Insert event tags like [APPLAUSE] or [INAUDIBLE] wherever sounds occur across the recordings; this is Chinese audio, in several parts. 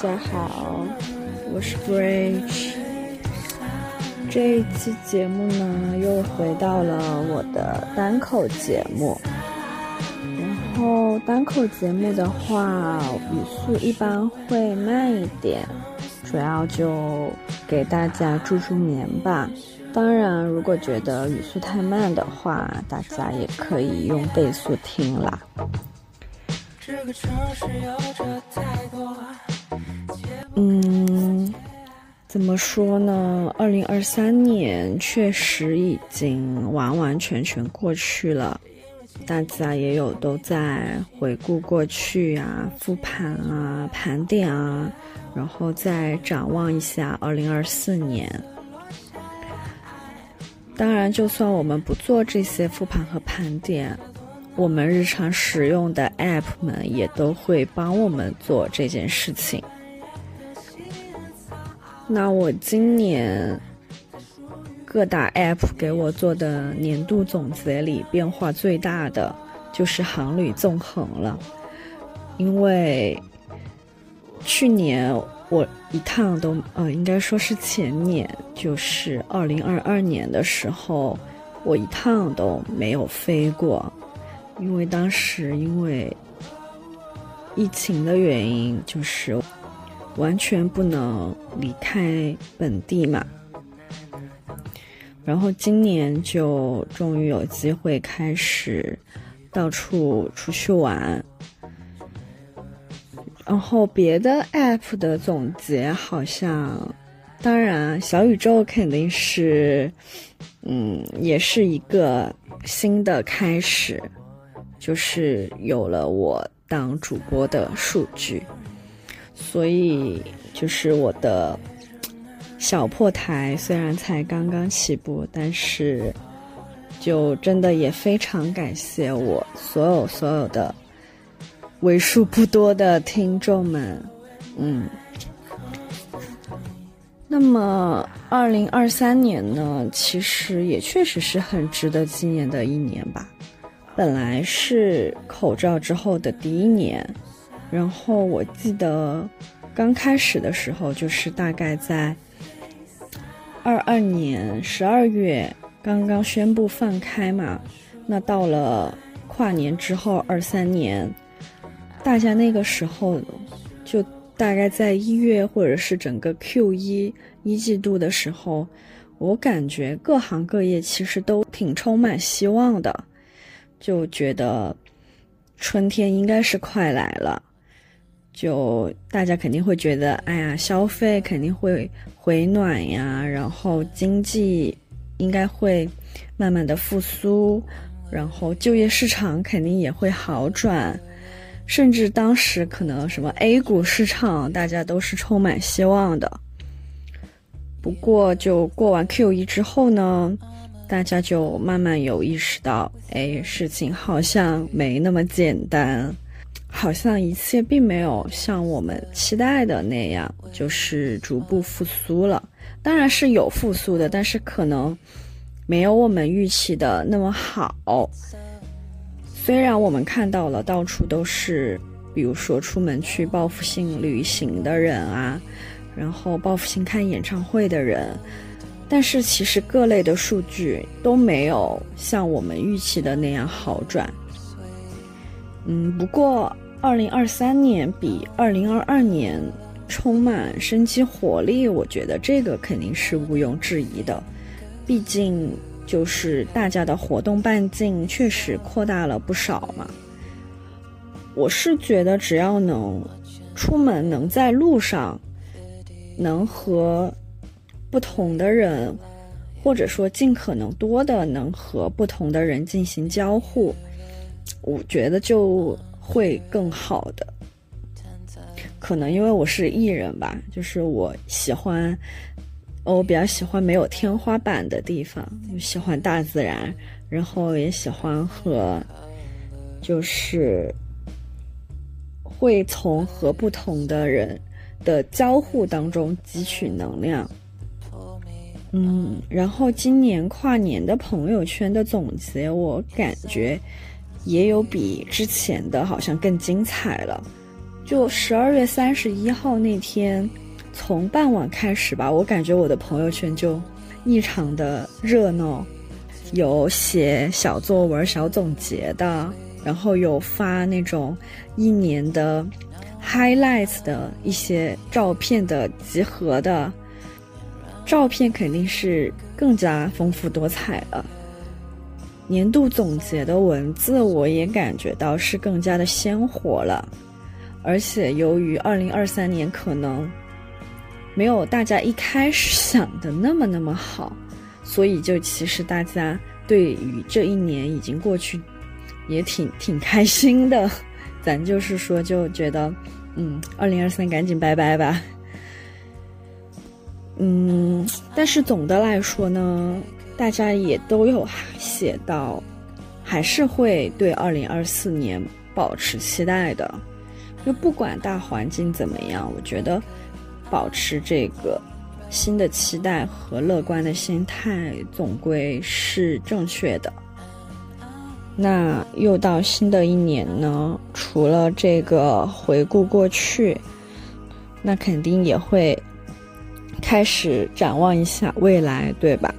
家好，我是 Bridge。这一期节目呢，又回到了我的单口节目。然后单口节目的话，语速一般会慢一点，主要就给大家助助眠吧。当然，如果觉得语速太慢的话，大家也可以用倍速听啦。这个城市有着太多嗯，怎么说呢？二零二三年确实已经完完全全过去了，大家也有都在回顾过去啊、复盘啊、盘点啊，然后再展望一下二零二四年。当然，就算我们不做这些复盘和盘点，我们日常使用的 App 们也都会帮我们做这件事情。那我今年各大 App 给我做的年度总结里，变化最大的就是航旅纵横了，因为去年我一趟都呃，应该说是前年，就是二零二二年的时候，我一趟都没有飞过，因为当时因为疫情的原因，就是完全不能离开本地嘛。然后今年就终于有机会开始到处出去玩。然后别的 app 的总结好像，当然小宇宙肯定是，嗯，也是一个新的开始，就是有了我当主播的数据，所以就是我的小破台虽然才刚刚起步，但是就真的也非常感谢我所有所有的为数不多的听众们，嗯。那么，二零二三年呢，其实也确实是很值得纪念的一年吧。本来是口罩之后的第一年，然后我记得刚开始的时候，就是大概在二二年十二月刚刚宣布放开嘛。那到了跨年之后，二三年，大家那个时候就大概在一月或者是整个 Q 一一季度的时候，我感觉各行各业其实都挺充满希望的，就觉得春天应该是快来了。就大家肯定会觉得，哎呀，消费肯定会回暖呀，然后经济应该会慢慢的复苏，然后就业市场肯定也会好转，甚至当时可能什么 A 股市场，大家都是充满希望的。不过就过完 Q 一之后呢，大家就慢慢有意识到，哎，事情好像没那么简单。好像一切并没有像我们期待的那样，就是逐步复苏了。当然是有复苏的，但是可能没有我们预期的那么好。虽然我们看到了到处都是，比如说出门去报复性旅行的人啊，然后报复性看演唱会的人，但是其实各类的数据都没有像我们预期的那样好转。嗯，不过二零二三年比二零二二年充满生机活力，我觉得这个肯定是毋庸置疑的。毕竟就是大家的活动半径确实扩大了不少嘛。我是觉得只要能出门，能在路上，能和不同的人，或者说尽可能多的能和不同的人进行交互。我觉得就会更好的，可能因为我是艺人吧，就是我喜欢，我比较喜欢没有天花板的地方，喜欢大自然，然后也喜欢和，就是会从和不同的人的交互当中汲取能量。嗯，然后今年跨年的朋友圈的总结，我感觉也有比之前的好像更精彩了。就十二月三十一号那天，从傍晚开始吧，我感觉我的朋友圈就异常的热闹，有写小作文、小总结的，然后有发那种一年的 highlights 的一些照片的集合的。照片肯定是更加丰富多彩了。年度总结的文字，我也感觉到是更加的鲜活了。而且由于二零二三年可能没有大家一开始想的那么那么好，所以就其实大家对于这一年已经过去，也挺挺开心的。咱就是说，就觉得，嗯，二零二三赶紧拜拜吧。嗯，但是总的来说呢，大家也都有写到，还是会对二零二四年保持期待的。就不管大环境怎么样，我觉得保持这个新的期待和乐观的心态，总归是正确的。那又到新的一年呢，除了这个回顾过去，那肯定也会。开始展望一下未来，对吧？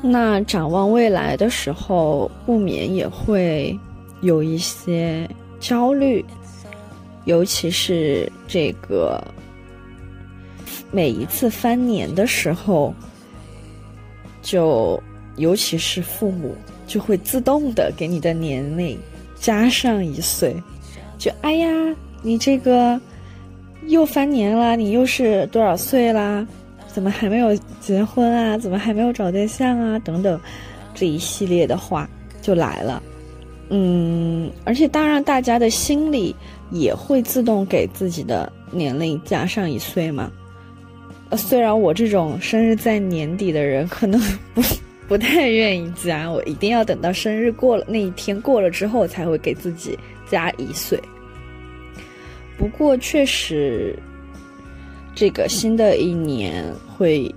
那展望未来的时候，不免也会有一些焦虑，尤其是这个每一次翻年的时候，就尤其是父母就会自动的给你的年龄加上一岁，就哎呀，你这个。又翻年了，你又是多少岁啦？怎么还没有结婚啊？怎么还没有找对象啊？等等，这一系列的话就来了。嗯，而且当然，大家的心里也会自动给自己的年龄加上一岁嘛。呃，虽然我这种生日在年底的人可能 [LAUGHS] 不不太愿意加，我一定要等到生日过了那一天过了之后才会给自己加一岁。不过确实，这个新的一年会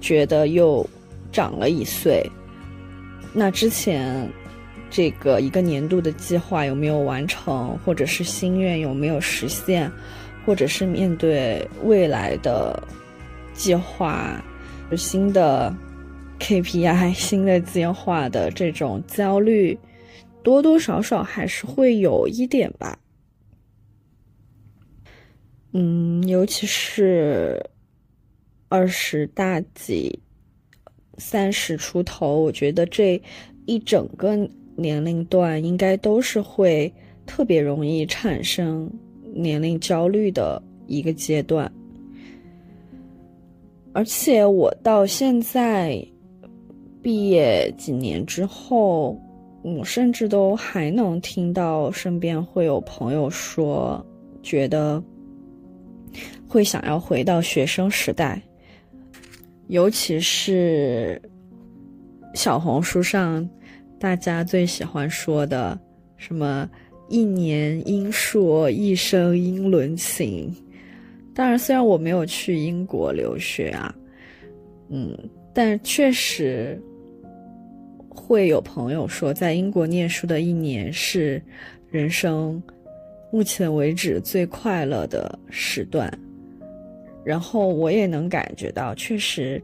觉得又长了一岁。那之前这个一个年度的计划有没有完成，或者是心愿有没有实现，或者是面对未来的计划、新的 KPI、[LAUGHS] 新的计划的这种焦虑，多多少少还是会有一点吧。嗯，尤其是二十大几、三十出头，我觉得这一整个年龄段应该都是会特别容易产生年龄焦虑的一个阶段。而且我到现在毕业几年之后，我甚至都还能听到身边会有朋友说，觉得。会想要回到学生时代，尤其是小红书上大家最喜欢说的什么“一年英硕，一生英伦行”。当然，虽然我没有去英国留学啊，嗯，但确实会有朋友说，在英国念书的一年是人生目前为止最快乐的时段。然后我也能感觉到，确实，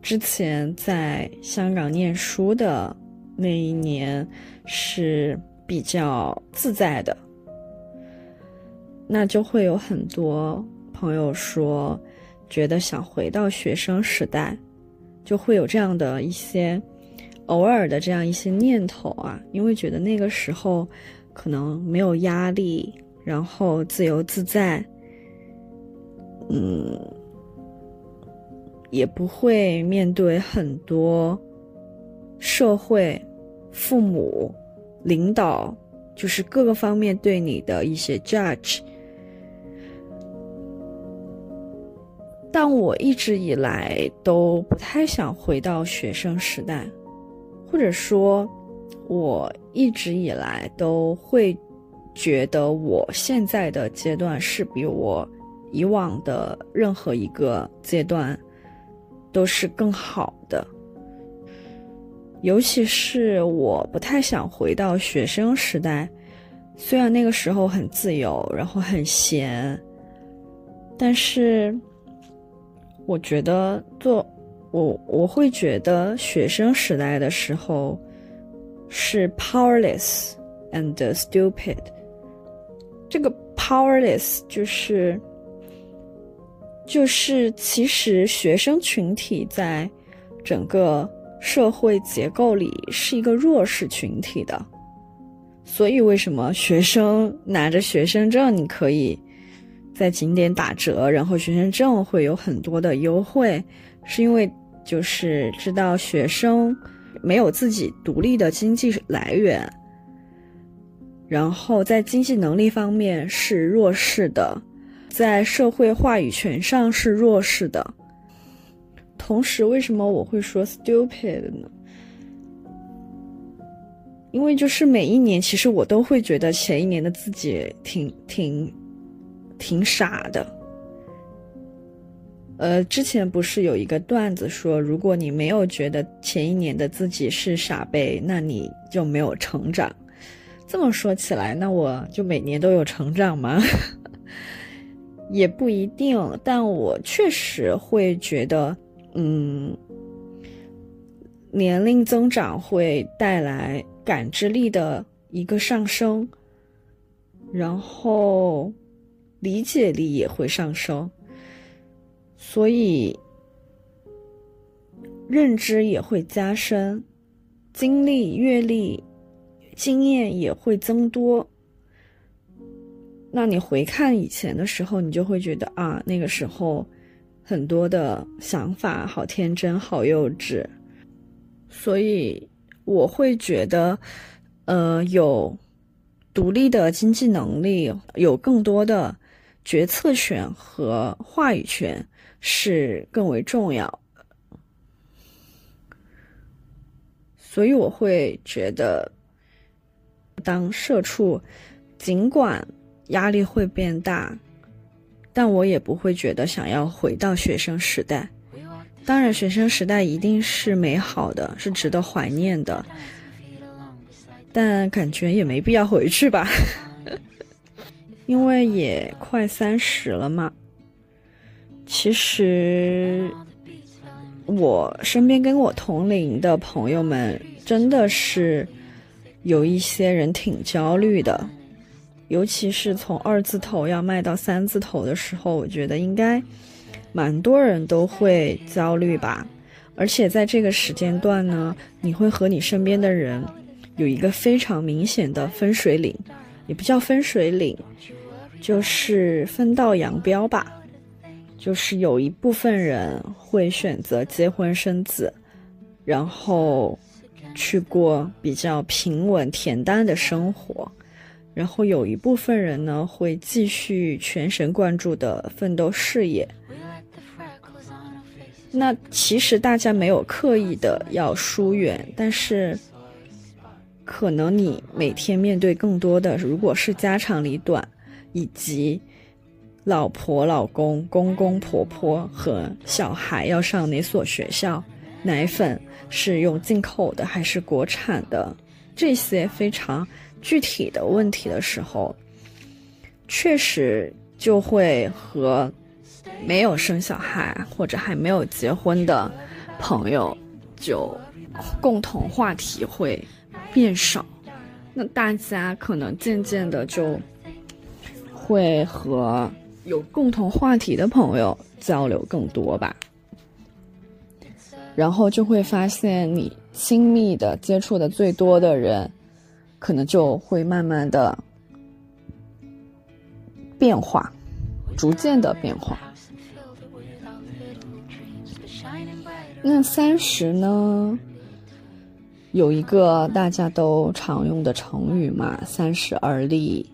之前在香港念书的那一年是比较自在的。那就会有很多朋友说，觉得想回到学生时代，就会有这样的一些偶尔的这样一些念头啊，因为觉得那个时候可能没有压力，然后自由自在。嗯，也不会面对很多社会、父母、领导，就是各个方面对你的一些 judge。但我一直以来都不太想回到学生时代，或者说，我一直以来都会觉得我现在的阶段是比我以往的任何一个阶段都是更好的。尤其是我不太想回到学生时代，虽然那个时候很自由，然后很闲，但是。我觉得做我我会觉得学生时代的时候是 powerless and stupid。这个 powerless 就是就是其实学生群体在整个社会结构里是一个弱势群体的，所以为什么学生拿着学生证你可以？在景点打折，然后学生证会有很多的优惠，是因为就是知道学生没有自己独立的经济来源，然后在经济能力方面是弱势的，在社会话语权上是弱势的。同时，为什么我会说 stupid 呢？因为就是每一年，其实我都会觉得前一年的自己挺挺。挺傻的，呃，之前不是有一个段子说，如果你没有觉得前一年的自己是傻贝，那你就没有成长。这么说起来，那我就每年都有成长吗？[LAUGHS] 也不一定，但我确实会觉得，嗯，年龄增长会带来感知力的一个上升，然后。理解力也会上升，所以认知也会加深，经历、阅历、经验也会增多。那你回看以前的时候，你就会觉得啊，那个时候很多的想法好天真、好幼稚。所以我会觉得，呃，有独立的经济能力，有更多的。决策权和话语权是更为重要，所以我会觉得，当社畜，尽管压力会变大，但我也不会觉得想要回到学生时代。当然，学生时代一定是美好的，是值得怀念的，但感觉也没必要回去吧。[LAUGHS] 因为也快三十了嘛，其实我身边跟我同龄的朋友们真的是有一些人挺焦虑的，尤其是从二字头要迈到三字头的时候，我觉得应该蛮多人都会焦虑吧。而且在这个时间段呢，你会和你身边的人有一个非常明显的分水岭，也不叫分水岭。就是分道扬镳吧，就是有一部分人会选择结婚生子，然后去过比较平稳恬淡的生活，然后有一部分人呢会继续全神贯注的奋斗事业。那其实大家没有刻意的要疏远，但是可能你每天面对更多的，如果是家长里短。以及老婆、老公、公公婆婆和小孩要上哪所学校，奶粉是用进口的还是国产的，这些非常具体的问题的时候，确实就会和没有生小孩或者还没有结婚的朋友就共同话题会变少，那大家可能渐渐的就。会和有共同话题的朋友交流更多吧，然后就会发现你亲密的接触的最多的人，可能就会慢慢的变化，逐渐的变化。那三十呢？有一个大家都常用的成语嘛，“三十而立”。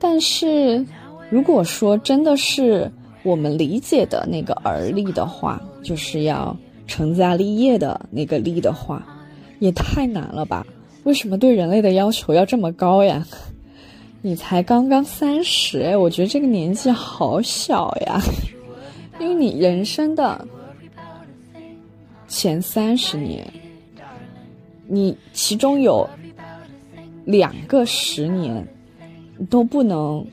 但是，如果说真的是我们理解的那个而立的话，就是要成家立业的那个立的话，也太难了吧？为什么对人类的要求要这么高呀？[LAUGHS] 你才刚刚三十哎，我觉得这个年纪好小呀，[LAUGHS] 因为你人生的前三十年，你其中有两个十年都不能，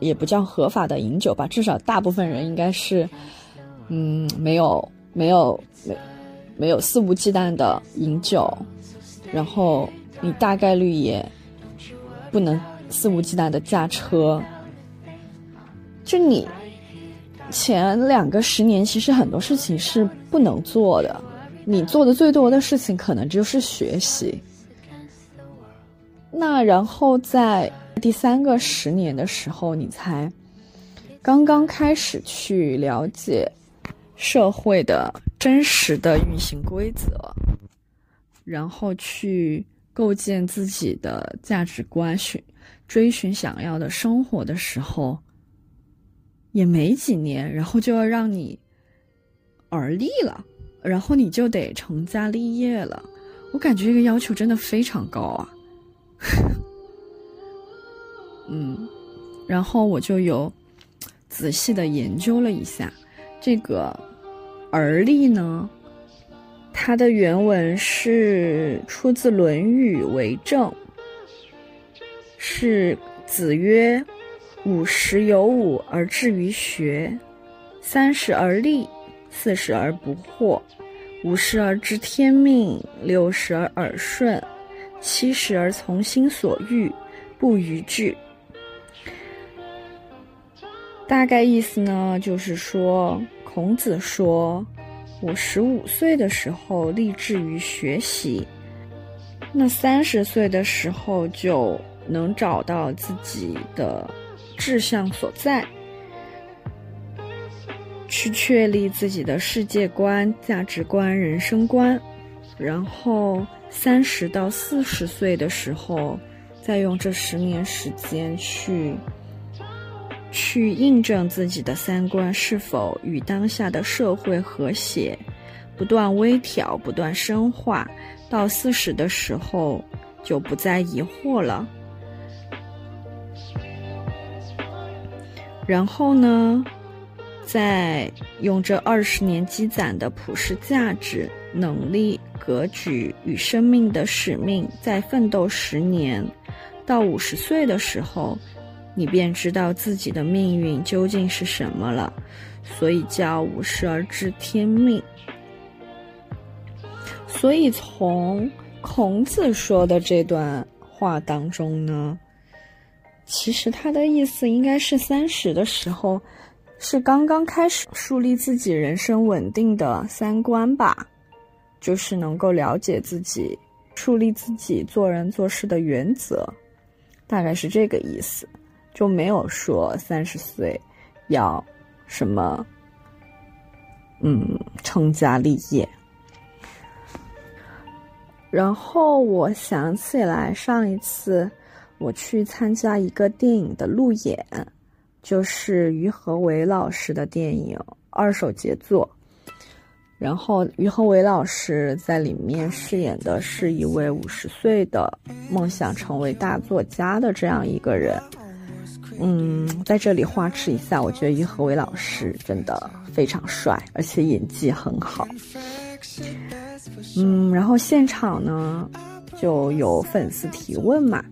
也不叫合法的饮酒吧，至少大部分人应该是，嗯，没有没有没没有肆无忌惮的饮酒，然后你大概率也。不能肆无忌惮的驾车。就你前两个十年，其实很多事情是不能做的。你做的最多的事情，可能就是学习。那然后在第三个十年的时候，你才刚刚开始去了解社会的真实的运行规则，然后去。构建自己的价值观，寻追寻想要的生活的时候，也没几年，然后就要让你而立了，然后你就得成家立业了。我感觉这个要求真的非常高啊。嗯，然后我就有仔细的研究了一下这个而立呢。它的原文是出自《论语为政》，是子曰：“五十有五而志于学，三十而立，四十而不惑，五十而知天命，六十而耳顺，七十而从心所欲，不逾矩。”大概意思呢，就是说孔子说。我十五岁的时候立志于学习，那三十岁的时候就能找到自己的志向所在，去确立自己的世界观、价值观、人生观，然后三十到四十岁的时候，再用这十年时间去。去印证自己的三观是否与当下的社会和谐，不断微调，不断深化，到四十的时候就不再疑惑了。然后呢，再用这二十年积攒的普世价值、能力、格局与生命的使命，再奋斗十年，到五十岁的时候。你便知道自己的命运究竟是什么了，所以叫五十而知天命。所以从孔子说的这段话当中呢，其实他的意思应该是三十的时候，是刚刚开始树立自己人生稳定的三观吧，就是能够了解自己，树立自己做人做事的原则，大概是这个意思。就没有说三十岁要什么，嗯，成家立业。然后我想起来，上一次我去参加一个电影的路演，就是于和伟老师的电影《二手杰作》。然后于和伟老师在里面饰演的是一位五十岁的梦想成为大作家的这样一个人。在这里花痴一下，我觉得于和伟老师真的非常帅，而且演技很好。嗯，然后现场呢就有粉丝提问嘛，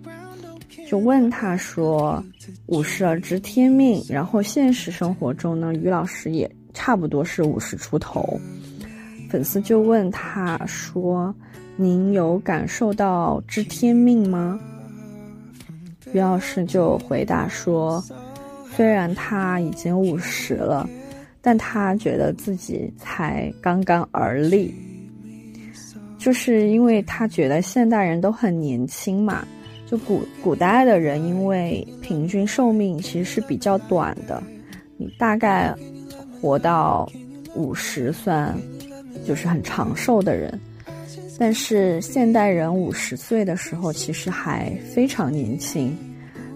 就问他说：“五十而知天命。”然后现实生活中呢，于老师也差不多是五十出头。粉丝就问他说：“您有感受到知天命吗？”于老师就回答说：“虽然他已经五十了，但他觉得自己才刚刚而立，就是因为他觉得现代人都很年轻嘛。就古古代的人，因为平均寿命其实是比较短的，你大概活到五十算就是很长寿的人。但是现代人五十岁的时候，其实还非常年轻。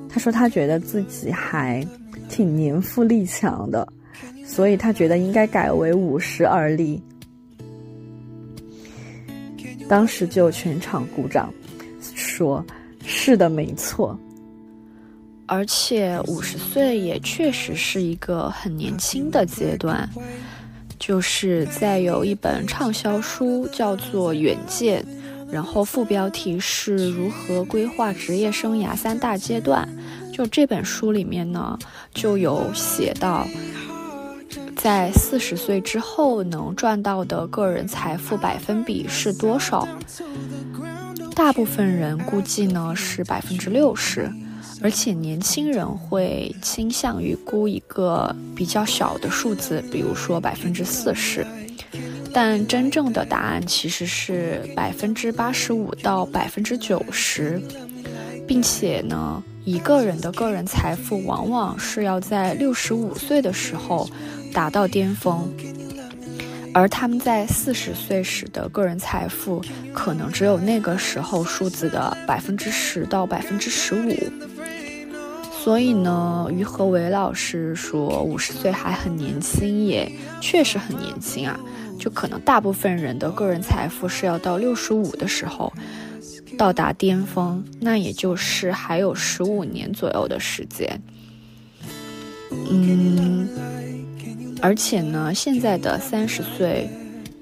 他说他觉得自己还挺年富力强的，所以他觉得应该改为五十而立。当时就全场鼓掌，说：“是的，没错。”而且五十岁也确实是一个很年轻的阶段。就是在有一本畅销书叫做《远见》，然后副标题是如何规划职业生涯三大阶段。就这本书里面呢，就有写到，在四十岁之后能赚到的个人财富百分比是多少？大部分人估计呢是百分之六十。而且年轻人会倾向于估一个比较小的数字，比如说百分之四十，但真正的答案其实是百分之八十五到百分之九十，并且呢，一个人的个人财富往往是要在六十五岁的时候达到巅峰，而他们在四十岁时的个人财富可能只有那个时候数字的百分之十到百分之十五。所以呢，于和伟老师说五十岁还很年轻，也确实很年轻啊。就可能大部分人的个人财富是要到六十五的时候到达巅峰，那也就是还有十五年左右的时间。嗯，而且呢，现在的三十岁，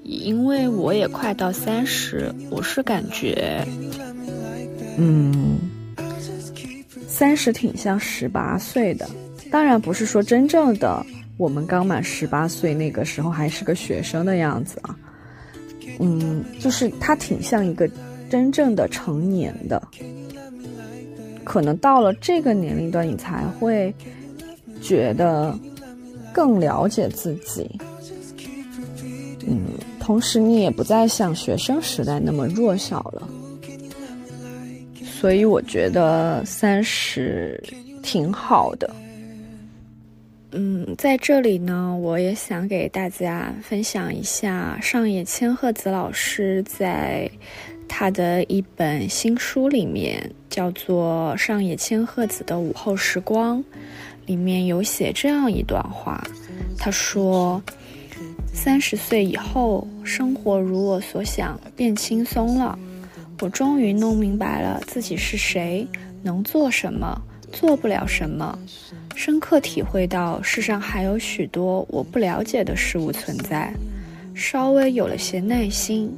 因为我也快到三十，我是感觉，嗯。三十挺像十八岁的，当然不是说真正的我们刚满十八岁那个时候还是个学生的样子啊。嗯，就是他挺像一个真正的成年的，可能到了这个年龄段，你才会觉得更了解自己。嗯，同时你也不再像学生时代那么弱小了。所以我觉得三十挺好的。嗯，在这里呢，我也想给大家分享一下上野千鹤子老师在他的一本新书里面，叫做《上野千鹤子的午后时光》，里面有写这样一段话。他说：“三十岁以后，生活如我所想，变轻松了。”我终于弄明白了自己是谁，能做什么，做不了什么，深刻体会到世上还有许多我不了解的事物存在，稍微有了些耐心，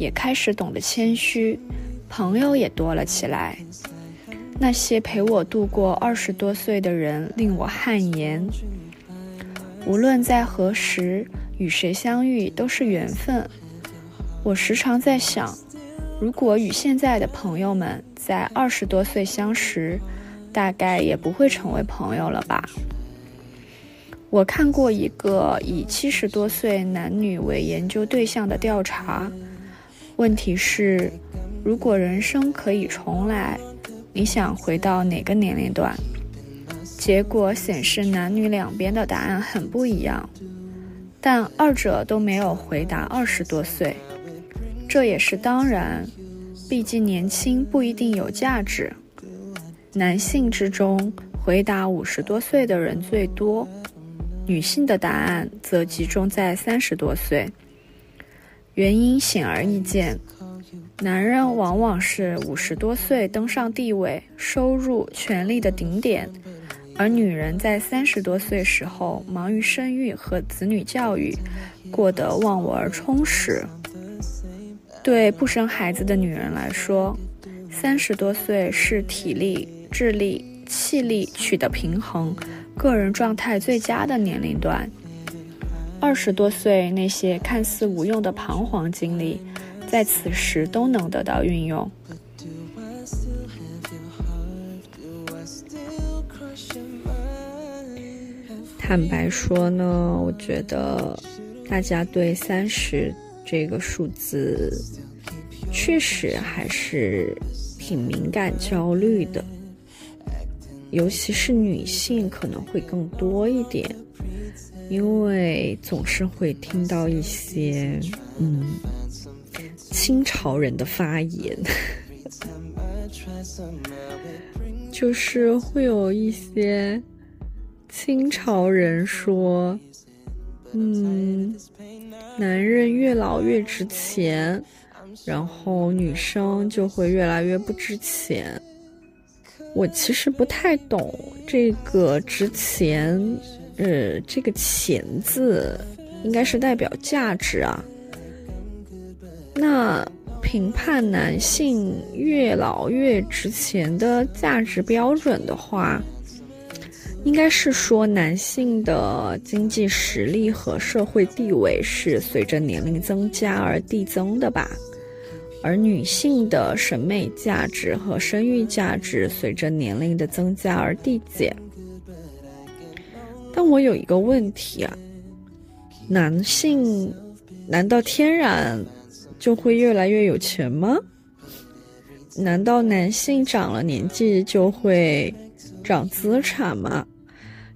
也开始懂得谦虚，朋友也多了起来。那些陪我度过二十多岁的人令我汗颜。无论在何时与谁相遇，都是缘分。我时常在想。如果与现在的朋友们在二十多岁相识，大概也不会成为朋友了吧？我看过一个以七十多岁男女为研究对象的调查，问题是：如果人生可以重来，你想回到哪个年龄段？结果显示男女两边的答案很不一样，但二者都没有回答二十多岁。这也是当然，毕竟年轻不一定有价值。男性之中回答五十多岁的人最多，女性的答案则集中在三十多岁。原因显而易见，男人往往是五十多岁登上地位、收入、权力的顶点，而女人在三十多岁时候忙于生育和子女教育，过得忘我而充实。对不生孩子的女人来说，三十多岁是体力、智力、气力取得平衡、个人状态最佳的年龄段。二十多岁那些看似无用的彷徨经历，在此时都能得到运用。坦白说呢，我觉得大家对三十。这个数字确实还是挺敏感、焦虑的，尤其是女性可能会更多一点，因为总是会听到一些嗯清朝人的发言，[LAUGHS] 就是会有一些清朝人说，嗯，男人越老越值钱，然后女生就会越来越不值钱。我其实不太懂这个值钱，呃，这个钱字应该是代表价值啊。那评判男性越老越值钱的价值标准的话，应该是说男性的经济实力和社会地位是随着年龄增加而递增的吧，而女性的审美价值和生育价值随着年龄的增加而递减。但我有一个问题啊，男性难道天然？就会越来越有钱吗？难道男性长了年纪就会长资产吗？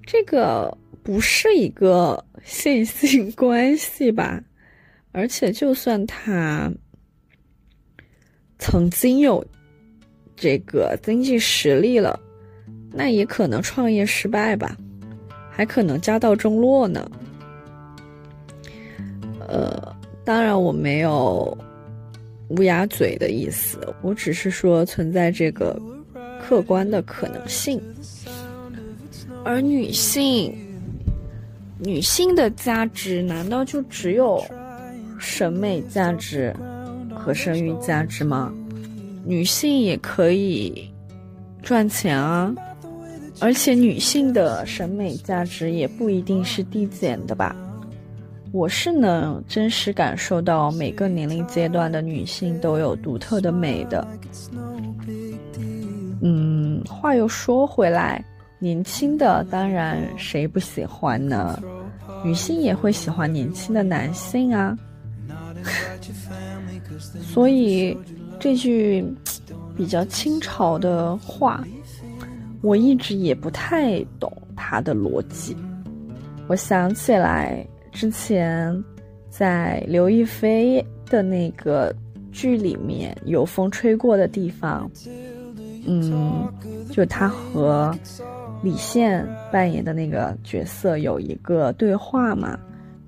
这个不是一个线性关系吧？而且，就算他曾经有这个经济实力了，那也可能创业失败吧，还可能家道中落呢。呃。当然，我没有乌鸦嘴的意思，我只是说存在这个客观的可能性。而女性，女性的价值难道就只有审美价值和生育价值吗？女性也可以赚钱啊，而且女性的审美价值也不一定是递减的吧。我是能真实感受到每个年龄阶段的女性都有独特的美的。嗯，话又说回来，年轻的当然谁不喜欢呢？女性也会喜欢年轻的男性啊。[LAUGHS] 所以这句比较清朝的话，我一直也不太懂他的逻辑。我想起来。之前在刘亦菲的那个剧里面，有风吹过的地方，嗯，就她和李现扮演的那个角色有一个对话嘛，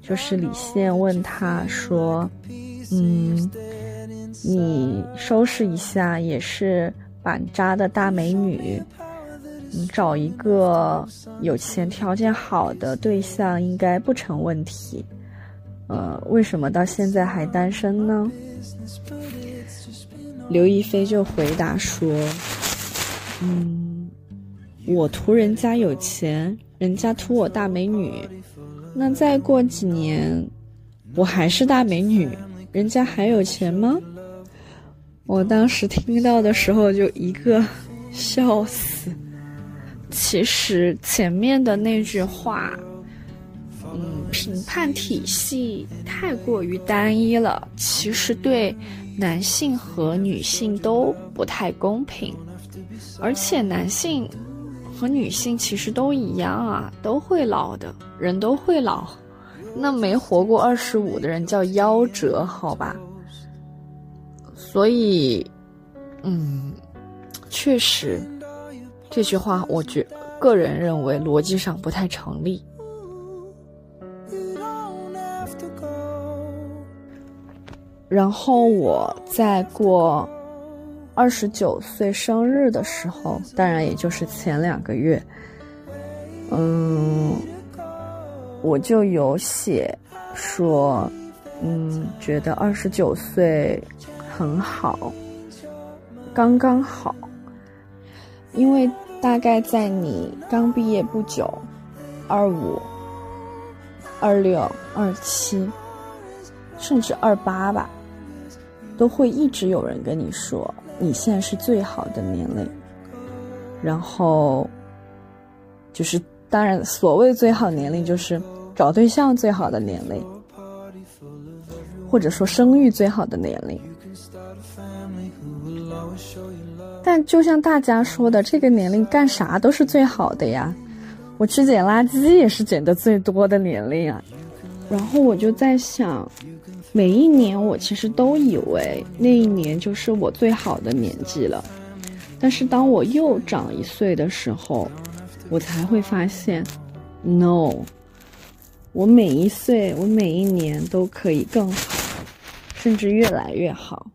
就是李现问他说：“嗯，你收拾一下也是板扎的大美女。”你找一个有钱、条件好的对象应该不成问题。呃，为什么到现在还单身呢？刘亦菲就回答说：“嗯，我图人家有钱，人家图我大美女。那再过几年，我还是大美女，人家还有钱吗？”我当时听到的时候就一个 [LAUGHS] 笑死。其实前面的那句话，嗯，评判体系太过于单一了，其实对男性和女性都不太公平。而且男性和女性其实都一样啊，都会老的，人都会老。那没活过二十五的人叫夭折，好吧？所以，嗯，确实。这句话，我觉个人认为逻辑上不太成立。然后我在过二十九岁生日的时候，当然也就是前两个月，嗯，我就有写说，嗯，觉得二十九岁很好，刚刚好，因为。大概在你刚毕业不久，二五、二六、二七，甚至二八吧，都会一直有人跟你说你现在是最好的年龄。然后，就是当然，所谓最好年龄就是找对象最好的年龄，或者说生育最好的年龄。但就像大家说的，这个年龄干啥都是最好的呀。我去捡垃圾也是捡的最多的年龄啊。然后我就在想，每一年我其实都以为那一年就是我最好的年纪了。但是当我又长一岁的时候，我才会发现，No，我每一岁，我每一年都可以更好，甚至越来越好。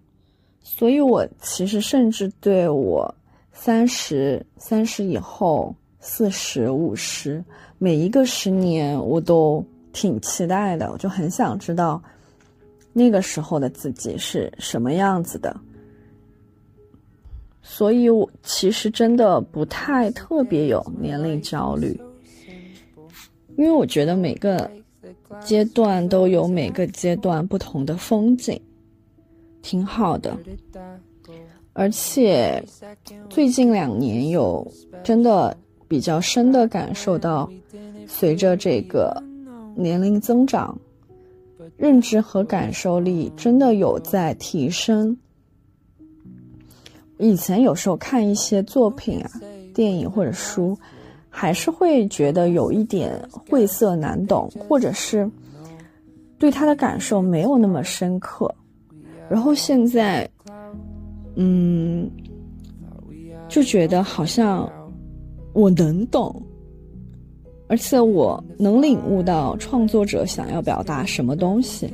所以，我其实甚至对我三十三十以后、四十五十每一个十年，我都挺期待的。我就很想知道那个时候的自己是什么样子的。所以，我其实真的不太特别有年龄焦虑，因为我觉得每个阶段都有每个阶段不同的风景，挺好的。而且最近两年有真的比较深的感受到，随着这个年龄增长，认知和感受力真的有在提升。以前有时候看一些作品啊、电影或者书，还是会觉得有一点晦涩难懂，或者是对他的感受没有那么深刻。然后现在，嗯，就觉得好像我能懂，而且我能领悟到创作者想要表达什么东西。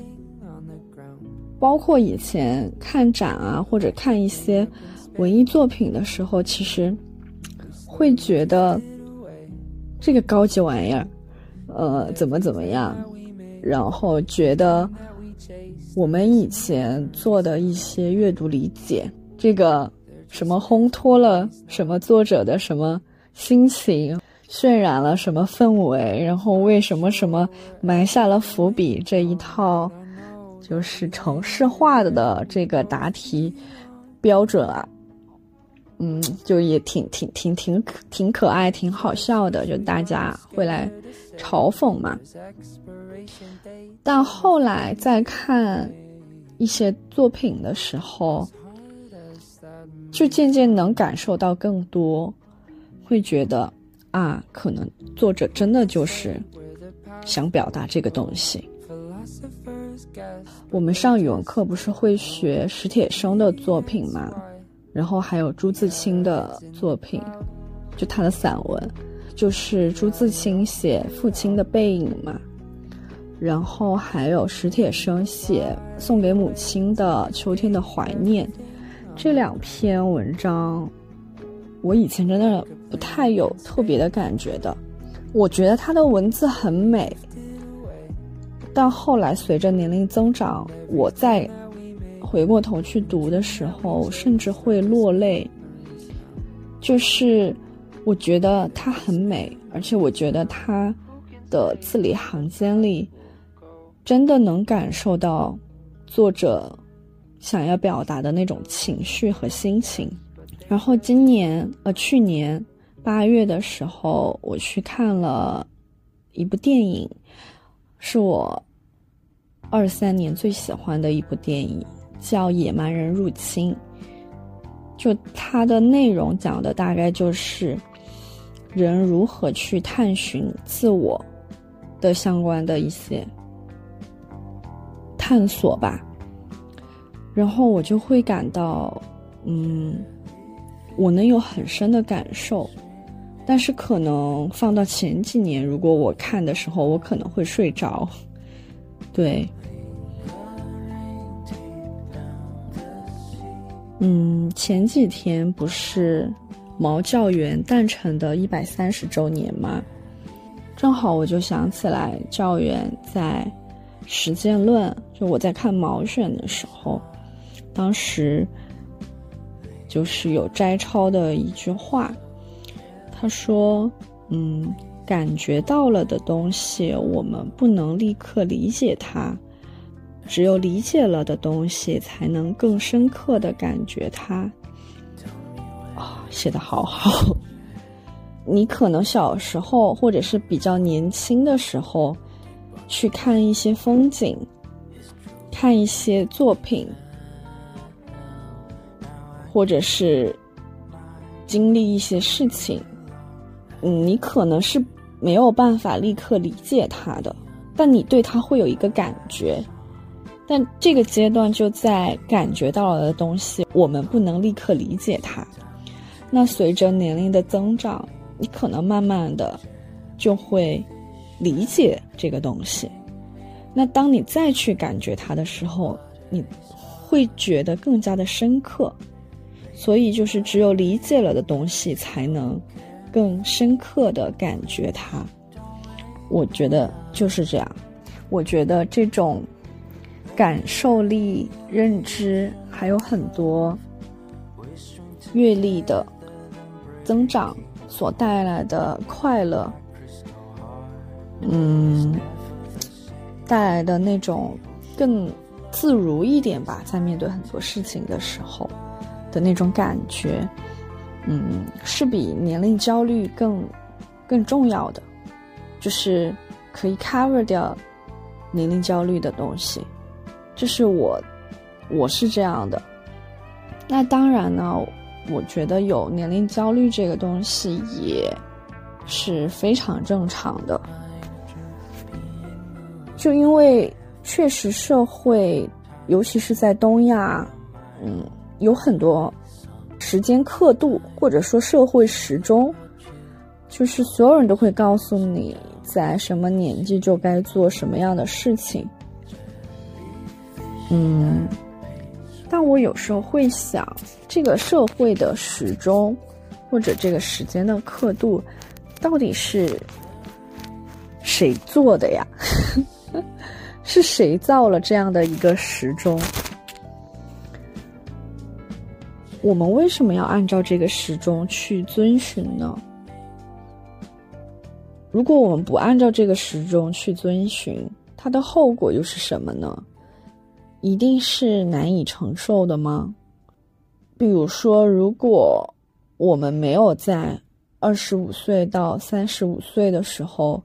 包括以前看展啊，或者看一些。文艺作品的时候，其实会觉得这个高级玩意儿，呃，怎么怎么样，然后觉得我们以前做的一些阅读理解，这个什么烘托了什么作者的什么心情，渲染了什么氛围，然后为什么什么埋下了伏笔，这一套就是城市化的的这个答题标准啊。嗯，就也挺挺挺挺挺可爱，挺好笑的，就大家会来嘲讽嘛。但后来再看一些作品的时候，就渐渐能感受到更多，会觉得啊，可能作者真的就是想表达这个东西。我们上语文课不是会学史铁生的作品吗？然后还有朱自清的作品，就他的散文，就是朱自清写父亲的背影嘛。然后还有史铁生写送给母亲的秋天的怀念，这两篇文章，我以前真的不太有特别的感觉的。我觉得他的文字很美，但后来随着年龄增长，我再。回过头去读的时候，甚至会落泪。就是我觉得它很美，而且我觉得它的字里行间里，真的能感受到作者想要表达的那种情绪和心情。然后今年呃，去年八月的时候，我去看了一部电影，是我二三年最喜欢的一部电影。叫《野蛮人入侵》，就它的内容讲的大概就是人如何去探寻自我的相关的一些探索吧。然后我就会感到，嗯，我能有很深的感受，但是可能放到前几年，如果我看的时候，我可能会睡着，对。嗯，前几天不是毛教员诞辰的一百三十周年吗？正好我就想起来，教员在《实践论》，就我在看毛选的时候，当时就是有摘抄的一句话，他说：“嗯，感觉到了的东西，我们不能立刻理解它。”只有理解了的东西，才能更深刻的感觉它。啊，写的好好。你可能小时候或者是比较年轻的时候，去看一些风景，看一些作品，或者是经历一些事情，嗯，你可能是没有办法立刻理解他的，但你对他会有一个感觉。但这个阶段就在感觉到了的东西，我们不能立刻理解它。那随着年龄的增长，你可能慢慢的就会理解这个东西。那当你再去感觉它的时候，你会觉得更加的深刻。所以，就是只有理解了的东西，才能更深刻的感觉它。我觉得就是这样。我觉得这种感受力、认知，还有很多阅历的增长所带来的快乐，嗯，带来的那种更自如一点吧，在面对很多事情的时候。的那种感觉，嗯，是比年龄焦虑更更重要的，就是可以 cover 掉年龄焦虑的东西。这是我，我是这样的。那当然呢，我觉得有年龄焦虑这个东西也是非常正常的。就因为确实社会，尤其是在东亚，嗯。有很多时间刻度，或者说社会时钟，就是所有人都会告诉你在什么年纪就该做什么样的事情。嗯，但我有时候会想，这个社会的时钟，或者这个时间的刻度，到底是谁做的呀？是谁造了这样的一个时钟？我们为什么要按照这个时钟去遵循呢？如果我们不按照这个时钟去遵循，它的后果又是什么呢？一定是难以承受的吗？比如说，如果我们没有在二十五岁到三十五岁的时候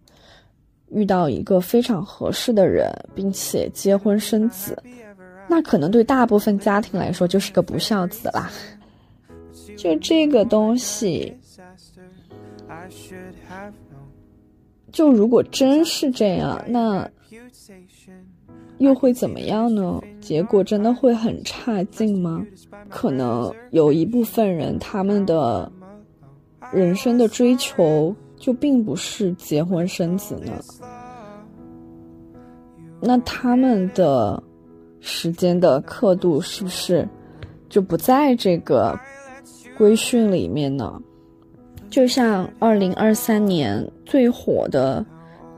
遇到一个非常合适的人，并且结婚生子。那可能对大部分家庭来说就是个不孝子啦。就这个东西，就如果真是这样，那又会怎么样呢？结果真的会很差劲吗？可能有一部分人，他们的人生的追求就并不是结婚生子呢。那他们的。时间的刻度是不是就不在这个规训里面呢？就像二零二三年最火的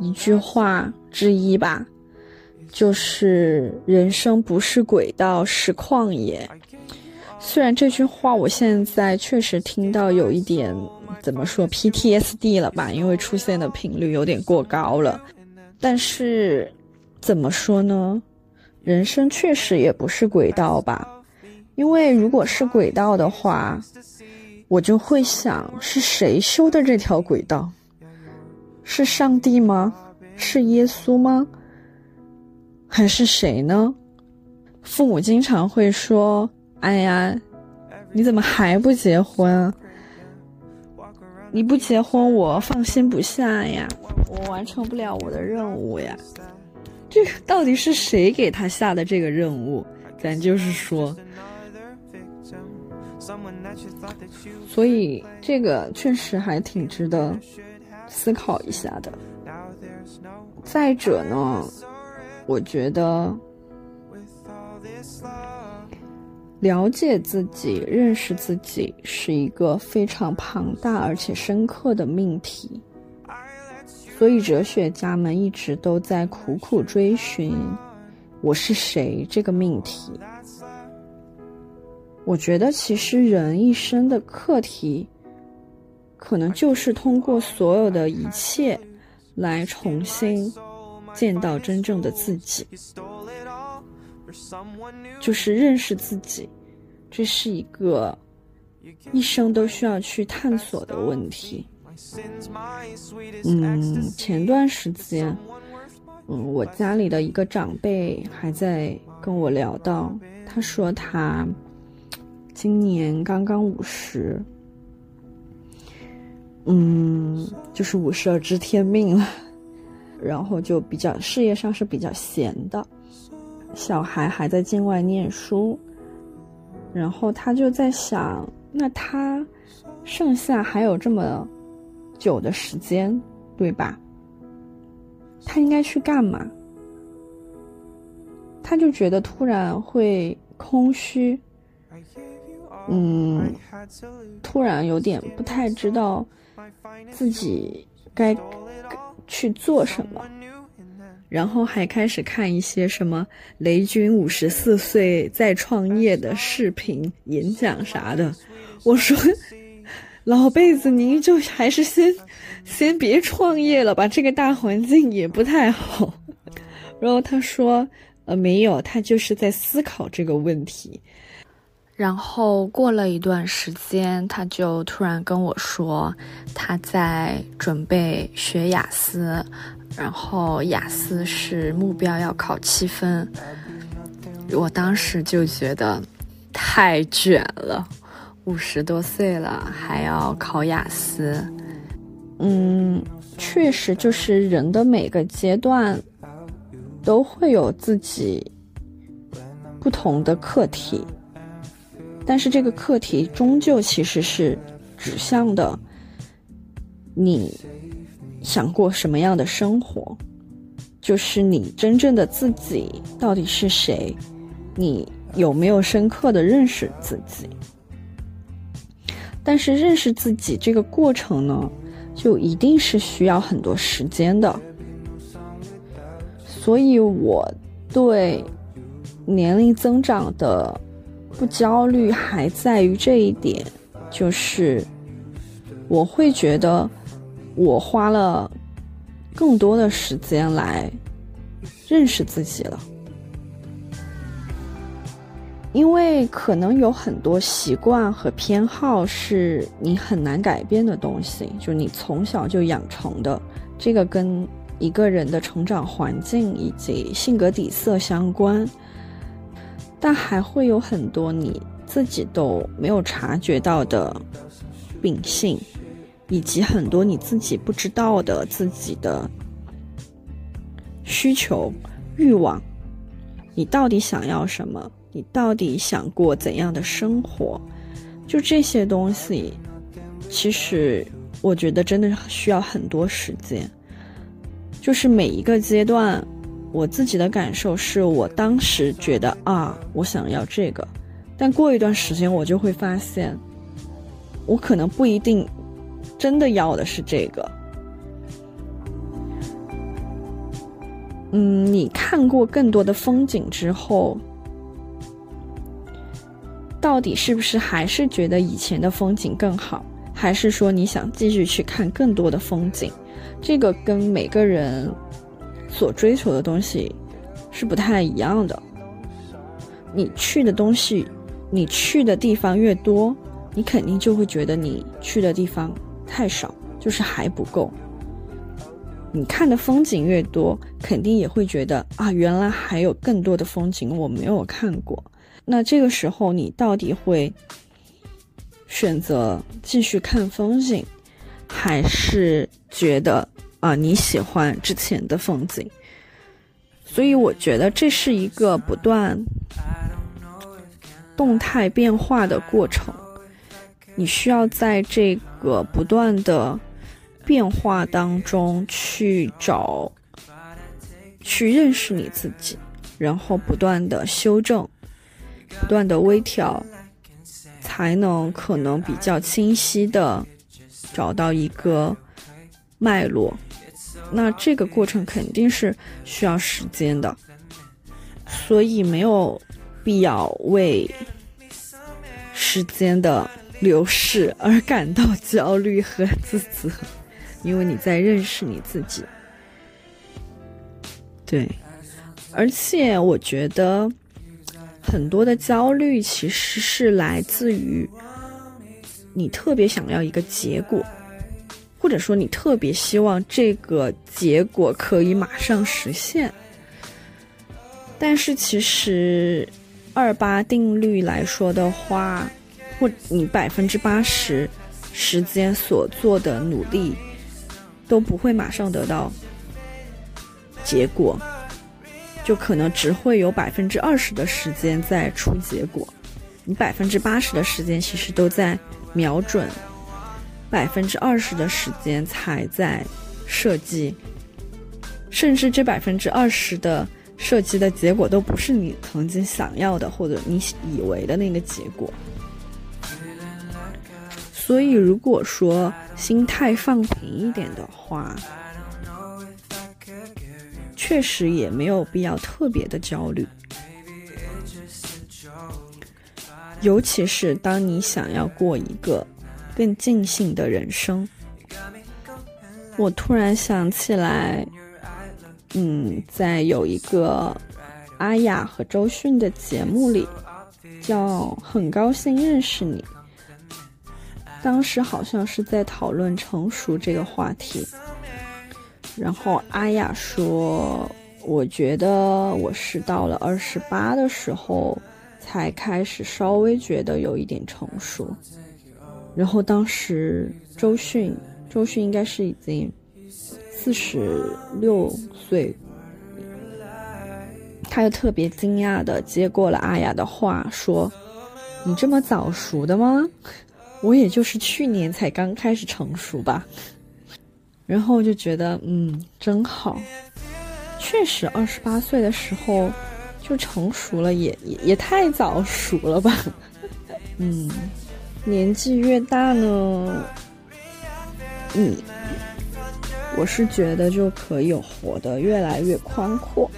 一句话之一吧，就是“人生不是轨道，是旷野”。虽然这句话我现在确实听到有一点怎么说 PTSD 了吧，因为出现的频率有点过高了，但是怎么说呢？人生确实也不是轨道吧，因为如果是轨道的话，我就会想是谁修的这条轨道？是上帝吗？是耶稣吗？还是谁呢？父母经常会说：“哎呀，你怎么还不结婚？你不结婚，我放心不下呀，我完成不了我的任务呀。”这到底是谁给他下的这个任务？咱就是说，所以这个确实还挺值得思考一下的。再者呢，我觉得了解自己、认识自己是一个非常庞大而且深刻的命题。所以，哲学家们一直都在苦苦追寻“我是谁”这个命题。我觉得，其实人一生的课题，可能就是通过所有的一切，来重新见到真正的自己，就是认识自己。这是一个一生都需要去探索的问题。嗯，前段时间，嗯，我家里的一个长辈还在跟我聊到，他说他今年刚刚五十，嗯，就是五十而知天命了，然后就比较事业上是比较闲的，小孩还在境外念书，然后他就在想，那他剩下还有这么。久的时间，对吧？他应该去干嘛？他就觉得突然会空虚，嗯，突然有点不太知道自己该去做什么，然后还开始看一些什么雷军五十四岁再创业的视频、演讲啥的。我说，老辈子您就还是先先别创业了吧，这个大环境也不太好。然后他说。呃，没有，他就是在思考这个问题。然后过了一段时间，他就突然跟我说，他在准备学雅思，然后雅思是目标要考七分。我当时就觉得太卷了，五十多岁了还要考雅思。嗯，确实，就是人的每个阶段。都会有自己不同的课题，但是这个课题终究其实是指向的你想过什么样的生活，就是你真正的自己到底是谁，你有没有深刻的认识自己？但是认识自己这个过程呢，就一定是需要很多时间的。所以，我对年龄增长的不焦虑，还在于这一点，就是我会觉得我花了更多的时间来认识自己了，因为可能有很多习惯和偏好是你很难改变的东西，就你从小就养成的，这个跟。一个人的成长环境以及性格底色相关，但还会有很多你自己都没有察觉到的秉性，以及很多你自己不知道的自己的需求、欲望。你到底想要什么？你到底想过怎样的生活？就这些东西，其实我觉得真的需要很多时间。就是每一个阶段，我自己的感受是我当时觉得啊，我想要这个，但过一段时间我就会发现，我可能不一定真的要的是这个。嗯，你看过更多的风景之后，到底是不是还是觉得以前的风景更好，还是说你想继续去看更多的风景？这个跟每个人所追求的东西是不太一样的。你去的东西，你去的地方越多，你肯定就会觉得你去的地方太少，就是还不够。你看的风景越多，肯定也会觉得啊，原来还有更多的风景我没有看过。那这个时候，你到底会选择继续看风景，还是觉得？啊，你喜欢之前的风景，所以我觉得这是一个不断动态变化的过程。你需要在这个不断的变化当中去找、去认识你自己，然后不断的修正、不断的微调，才能可能比较清晰的找到一个脉络。那这个过程肯定是需要时间的，所以没有必要为时间的流逝而感到焦虑和自责，因为你在认识你自己。对，而且我觉得很多的焦虑其实是来自于你特别想要一个结果。或者说，你特别希望这个结果可以马上实现，但是其实二八定律来说的话，或你百分之八十时间所做的努力都不会马上得到结果，就可能只会有百分之二十的时间在出结果，你百分之八十的时间其实都在瞄准。百分之二十的时间才在设计甚至这百分之二十的设计的结果都不是你曾经想要的或者你以为的那个结果。所以，如果说心态放平一点的话，确实也没有必要特别的焦虑。尤其是当你想要过一个更尽兴的人生，我突然想起来，嗯，在有一个阿雅和周迅的节目里，叫《很高兴认识你》。当时好像是在讨论成熟这个话题，然后阿雅说：“我觉得我是到了二十八的时候才开始稍微觉得有一点成熟。”然后当时周迅，周迅应该是已经四十六岁，他又特别惊讶的接过了阿雅的话，说：“你这么早熟的吗？”我也就是去年才刚开始成熟吧，然后就觉得嗯真好，确实二十八岁的时候就成熟了，也也也太早熟了吧，[LAUGHS] 嗯，年纪越大呢，嗯，我是觉得就可以活得越来越宽阔，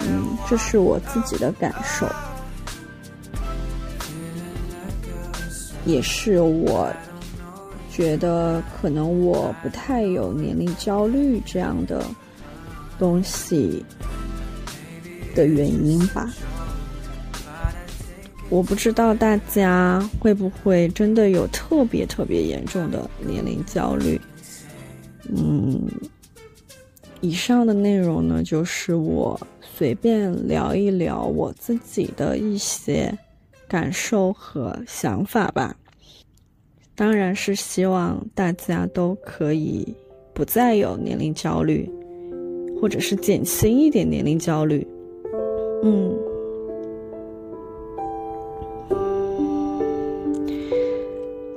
嗯，这是我自己的感受。也是我觉得可能我不太有年龄焦虑这样的东西的原因吧。我不知道大家会不会真的有特别特别严重的年龄焦虑。嗯，以上的内容呢，就是我随便聊一聊我自己的一些。感受和想法吧，当然是希望大家都可以不再有年龄焦虑，或者是减轻一点年龄焦虑。嗯，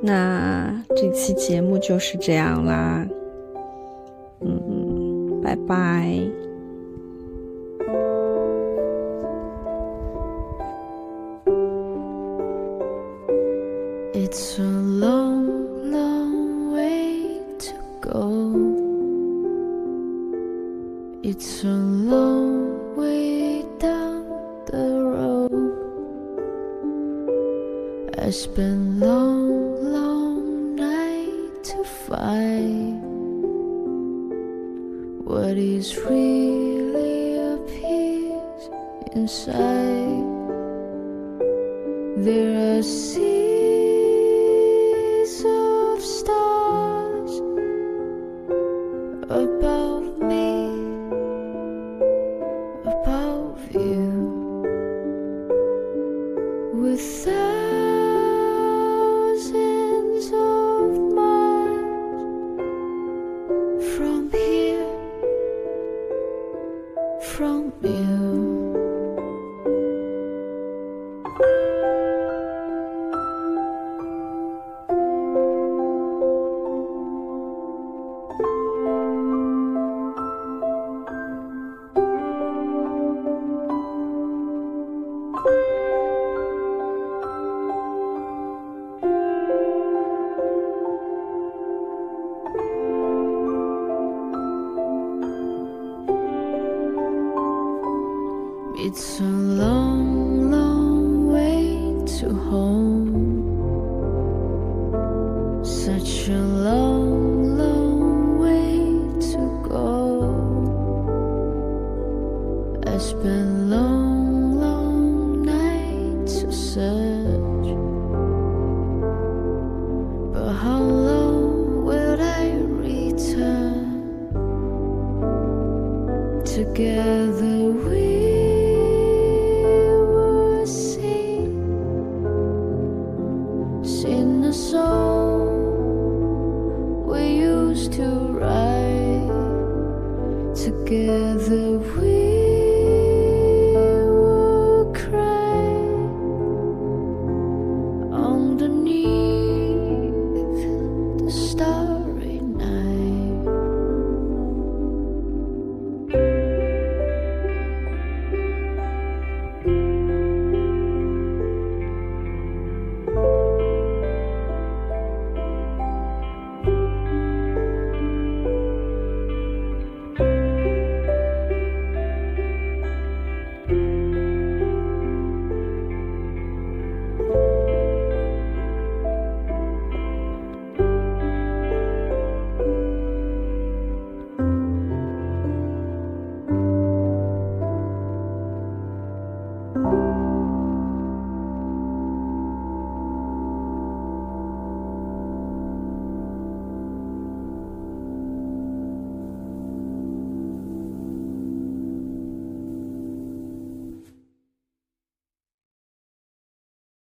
那这期节目就是这样啦。嗯，拜拜。It's a long, long way to go. It's a long way down the road. I spent long, I spent long, long nights to search. But how long will I return?